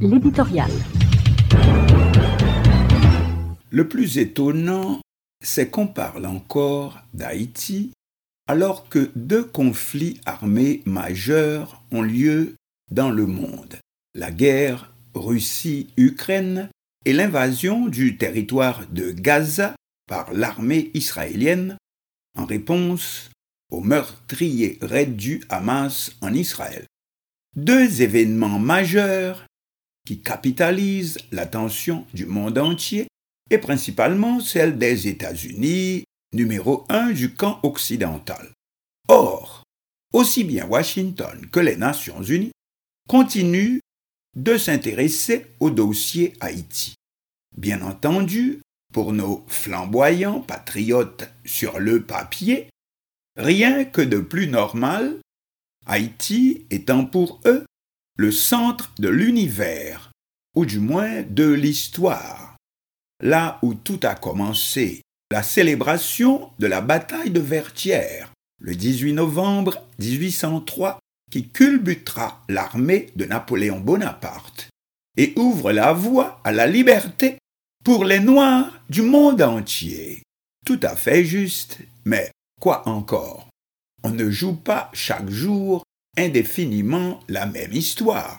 L'éditorial. Le plus étonnant, c'est qu'on parle encore d'Haïti alors que deux conflits armés majeurs ont lieu dans le monde. La guerre Russie-Ukraine et l'invasion du territoire de Gaza par l'armée israélienne en réponse au meurtrier raid du Hamas en Israël. Deux événements majeurs qui capitalisent l'attention du monde entier et principalement celle des États-Unis, numéro un du camp occidental. Or, aussi bien Washington que les Nations Unies continuent de s'intéresser au dossier Haïti. Bien entendu, pour nos flamboyants patriotes sur le papier, rien que de plus normal, Haïti étant pour eux le centre de l'univers, ou du moins de l'histoire, là où tout a commencé, la célébration de la bataille de Vertières, le 18 novembre 1803, qui culbutera l'armée de Napoléon Bonaparte et ouvre la voie à la liberté pour les Noirs du monde entier. Tout à fait juste, mais quoi encore? On ne joue pas chaque jour indéfiniment la même histoire.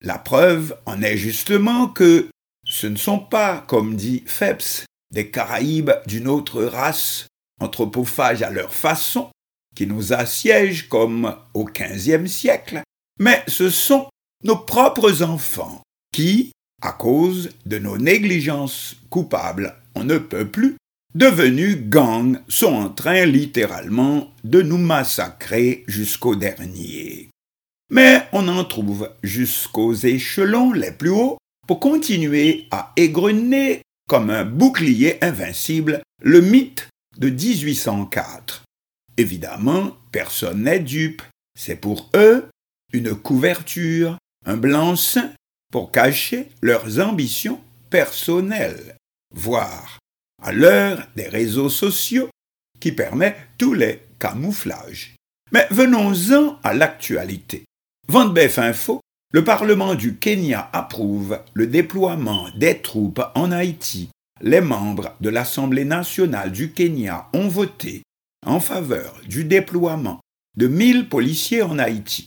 La preuve en est justement que ce ne sont pas, comme dit Phelps, des Caraïbes d'une autre race, anthropophages à leur façon, qui nous assiègent comme au XVe siècle, mais ce sont nos propres enfants qui, à cause de nos négligences coupables, on ne peut plus, devenus gangs, sont en train littéralement de nous massacrer jusqu'au dernier. Mais on en trouve jusqu'aux échelons les plus hauts pour continuer à égrener comme un bouclier invincible le mythe de 1804. Évidemment, personne n'est dupe. C'est pour eux une couverture, un blanc-seing pour cacher leurs ambitions personnelles, voire à l'heure des réseaux sociaux qui permet tous les camouflages. Mais venons-en à l'actualité. Vendebef Info, le Parlement du Kenya approuve le déploiement des troupes en Haïti. Les membres de l'Assemblée nationale du Kenya ont voté en faveur du déploiement de 1000 policiers en Haïti.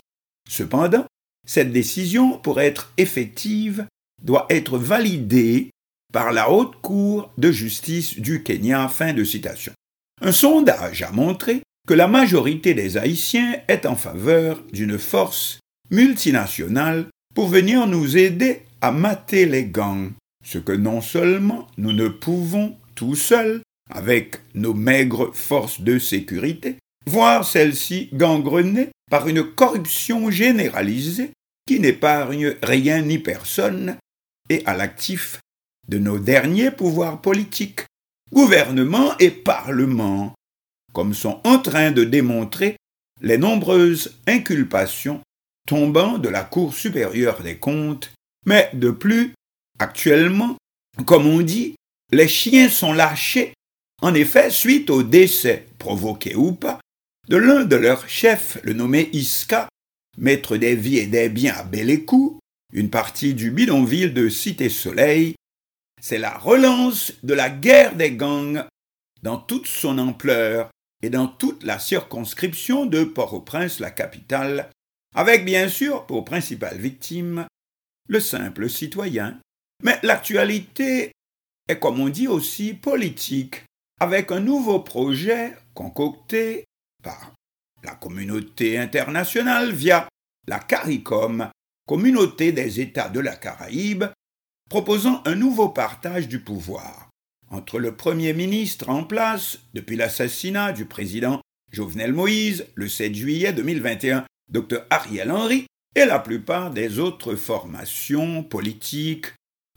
Cependant, cette décision, pour être effective, doit être validée par la Haute Cour de justice du Kenya. Fin de citation. Un sondage a montré que la majorité des Haïtiens est en faveur d'une force multinationale pour venir nous aider à mater les gangs, ce que non seulement nous ne pouvons tout seuls, avec nos maigres forces de sécurité, voir celles-ci gangrenées par une corruption généralisée qui n'épargne rien ni personne et à l'actif de nos derniers pouvoirs politiques, gouvernement et parlement, comme sont en train de démontrer les nombreuses inculpations tombant de la Cour supérieure des comptes, mais de plus, actuellement, comme on dit, les chiens sont lâchés, en effet, suite au décès, provoqué ou pas, de l'un de leurs chefs, le nommé Iska, maître des vies et des biens à Bélécou, une partie du bidonville de Cité-Soleil, c'est la relance de la guerre des gangs dans toute son ampleur et dans toute la circonscription de Port-au-Prince, la capitale, avec bien sûr pour principale victime le simple citoyen. Mais l'actualité est, comme on dit aussi, politique, avec un nouveau projet concocté par la communauté internationale via la CARICOM, communauté des États de la Caraïbe, proposant un nouveau partage du pouvoir entre le Premier ministre en place depuis l'assassinat du président Jovenel Moïse le 7 juillet 2021 Dr Ariel Henry et la plupart des autres formations politiques,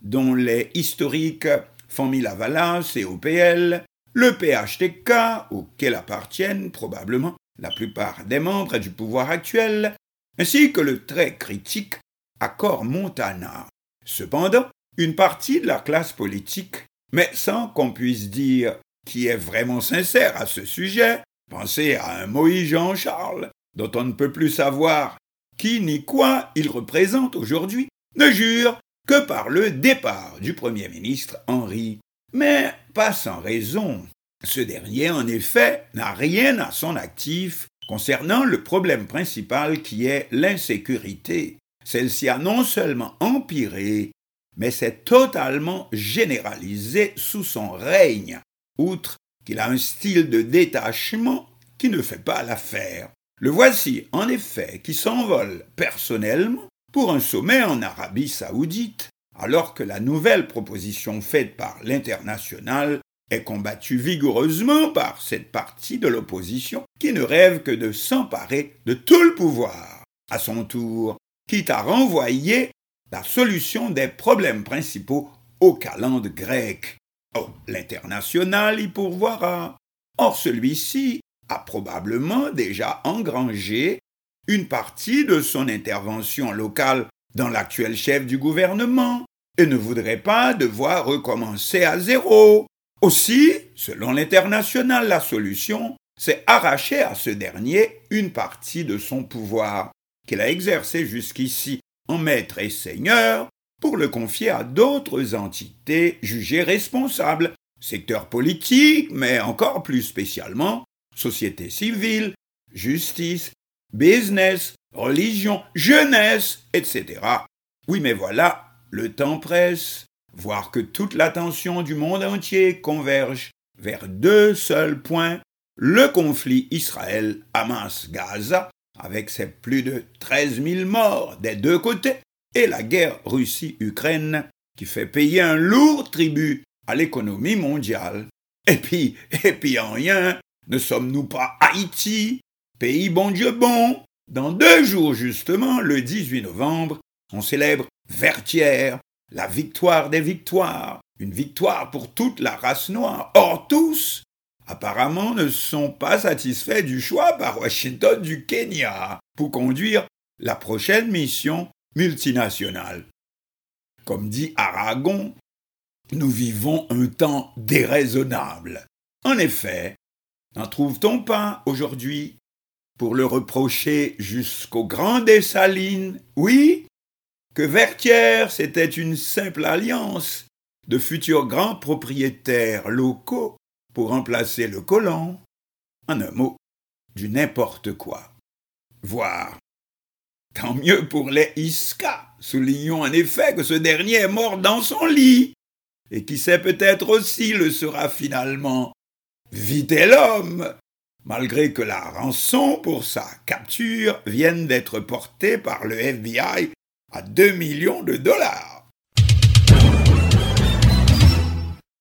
dont les historiques Famille Lavalas et OPL, le PHTK, auquel appartiennent probablement la plupart des membres du pouvoir actuel, ainsi que le très critique Accord Montana. Cependant, une partie de la classe politique, mais sans qu'on puisse dire qui est vraiment sincère à ce sujet, pensez à un Moïse Jean-Charles, dont on ne peut plus savoir qui ni quoi il représente aujourd'hui, ne jure que par le départ du Premier ministre Henri. Mais pas sans raison. Ce dernier, en effet, n'a rien à son actif concernant le problème principal qui est l'insécurité. Celle-ci a non seulement empiré, mais s'est totalement généralisée sous son règne, outre qu'il a un style de détachement qui ne fait pas l'affaire. Le voici, en effet, qui s'envole personnellement pour un sommet en Arabie saoudite, alors que la nouvelle proposition faite par l'international est combattue vigoureusement par cette partie de l'opposition qui ne rêve que de s'emparer de tout le pouvoir. À son tour, quitte à renvoyer la solution des problèmes principaux au calende grec. Oh, l'international y pourvoira. Or celui-ci a probablement déjà engrangé une partie de son intervention locale dans l'actuel chef du gouvernement et ne voudrait pas devoir recommencer à zéro. Aussi, selon l'international, la solution, c'est arracher à ce dernier une partie de son pouvoir qu'il a exercé jusqu'ici en maître et seigneur pour le confier à d'autres entités jugées responsables, secteur politique, mais encore plus spécialement société civile, justice, business, religion, jeunesse, etc. Oui, mais voilà, le temps presse, voir que toute l'attention du monde entier converge vers deux seuls points, le conflit Israël-Hamas-Gaza, avec ses plus de 13 000 morts des deux côtés, et la guerre Russie-Ukraine, qui fait payer un lourd tribut à l'économie mondiale. Et puis, et puis en rien, ne sommes-nous pas Haïti, pays bon Dieu bon? Dans deux jours justement, le 18 novembre, on célèbre Vertière, la victoire des victoires, une victoire pour toute la race noire. Or tous, apparemment, ne sont pas satisfaits du choix par Washington du Kenya pour conduire la prochaine mission multinationale. Comme dit Aragon, nous vivons un temps déraisonnable. En effet, N'en trouve-t-on pas aujourd'hui pour le reprocher jusqu'au grand Dessalines Oui, que Vertière, c'était une simple alliance de futurs grands propriétaires locaux pour remplacer le colon. En un mot, du n'importe quoi. Voire, tant mieux pour les Iska. Soulignons en effet que ce dernier est mort dans son lit, et qui sait peut-être aussi le sera finalement Vite l'homme Malgré que la rançon pour sa capture vienne d'être portée par le FBI à 2 millions de dollars.